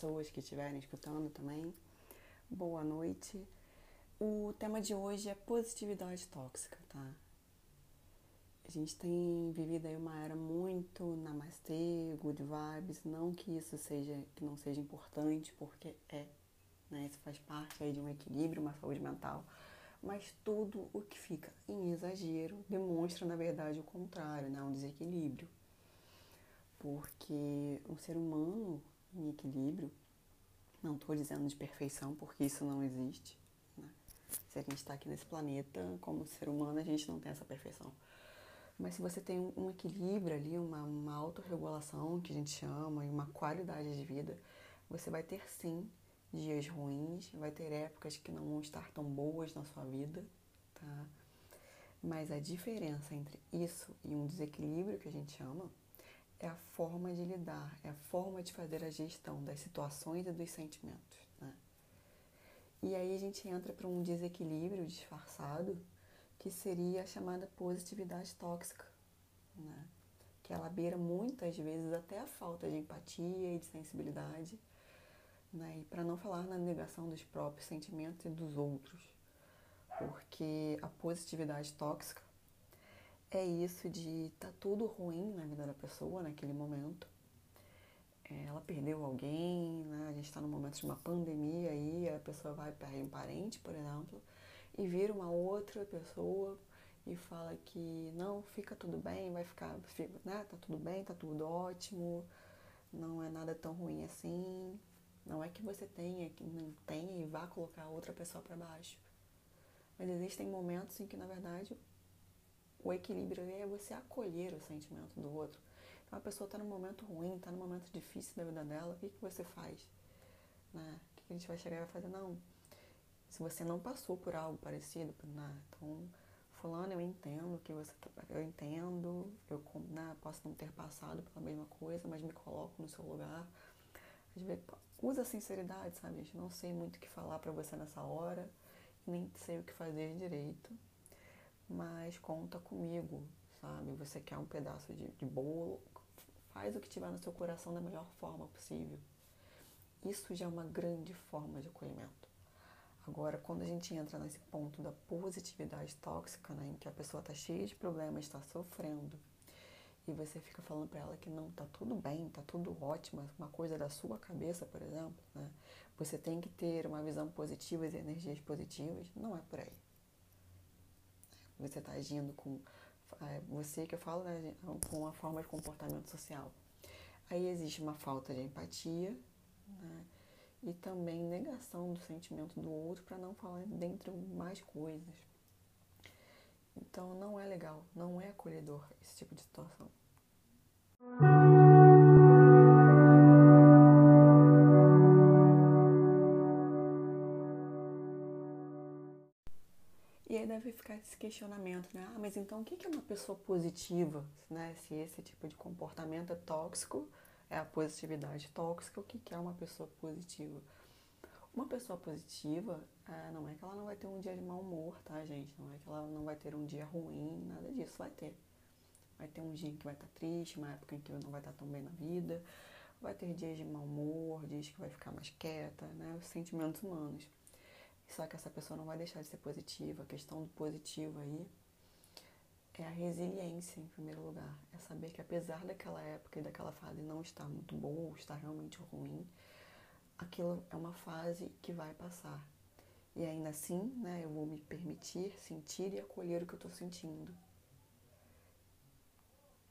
pessoas que estiverem escutando também. Boa noite. O tema de hoje é positividade tóxica, tá? A gente tem vivido aí uma era muito namastê, good vibes, não que isso seja que não seja importante, porque é, né? Isso faz parte aí de um equilíbrio, uma saúde mental. Mas tudo o que fica em exagero demonstra, na verdade, o contrário, né? Um desequilíbrio. Porque um ser humano em equilíbrio, não estou dizendo de perfeição, porque isso não existe. Né? Se a gente está aqui nesse planeta, como ser humano, a gente não tem essa perfeição. Mas se você tem um equilíbrio ali, uma, uma autorregulação, que a gente chama, e uma qualidade de vida, você vai ter sim dias ruins, vai ter épocas que não vão estar tão boas na sua vida, tá? Mas a diferença entre isso e um desequilíbrio que a gente chama é a forma de lidar, é a forma de fazer a gestão das situações e dos sentimentos, né? E aí a gente entra para um desequilíbrio disfarçado, que seria a chamada positividade tóxica, né? Que ela beira muitas vezes até a falta de empatia e de sensibilidade né? E para não falar na negação dos próprios sentimentos e dos outros, porque a positividade tóxica é isso de tá tudo ruim na vida da pessoa naquele momento. É, ela perdeu alguém, né? a gente está no momento de uma pandemia aí, a pessoa vai perder um parente, por exemplo, e vira uma outra pessoa e fala que não, fica tudo bem, vai ficar, né? Tá tudo bem, tá tudo ótimo, não é nada tão ruim assim, não é que você tenha, que não tenha e vá colocar outra pessoa para baixo. Mas existem momentos em que, na verdade, o equilíbrio é você acolher o sentimento do outro. Então, a pessoa está num momento ruim, está num momento difícil da vida dela, o que, que você faz? Né? O que, que a gente vai chegar e vai fazer? Não. Se você não passou por algo parecido, né? então, fulano, eu entendo que você, tá, eu entendo, eu né, posso não ter passado pela mesma coisa, mas me coloco no seu lugar. Às vezes, usa sinceridade, sabe, gente? Não sei muito o que falar para você nessa hora, nem sei o que fazer direito, mas conta comigo, sabe? Você quer um pedaço de, de bolo, faz o que tiver no seu coração da melhor forma possível. Isso já é uma grande forma de acolhimento. Agora, quando a gente entra nesse ponto da positividade tóxica, né, em que a pessoa está cheia de problemas, está sofrendo, e você fica falando para ela que não tá tudo bem, tá tudo ótimo, uma coisa da sua cabeça, por exemplo, né? Você tem que ter uma visão positiva e energias positivas, não é por aí. Você está agindo com é, você que eu falo né, com uma forma de comportamento social. Aí existe uma falta de empatia né? e também negação do sentimento do outro para não falar dentro mais coisas. Então não é legal, não é acolhedor esse tipo de situação. E aí deve ficar esse questionamento, né? Ah, mas então o que é uma pessoa positiva, né? Se esse tipo de comportamento é tóxico, é a positividade tóxica, o que é uma pessoa positiva? Uma pessoa positiva é, não é que ela não vai ter um dia de mau humor, tá, gente? Não é que ela não vai ter um dia ruim, nada disso, vai ter. Vai ter um dia que vai estar tá triste, uma época em que não vai estar tá tão bem na vida. Vai ter dias de mau humor, dias que vai ficar mais quieta, né? Os sentimentos humanos. Só que essa pessoa não vai deixar de ser positiva. A questão do positivo aí é a resiliência, em primeiro lugar. É saber que apesar daquela época e daquela fase não estar muito boa, ou estar realmente ruim, aquilo é uma fase que vai passar. E ainda assim, né, eu vou me permitir sentir e acolher o que eu estou sentindo.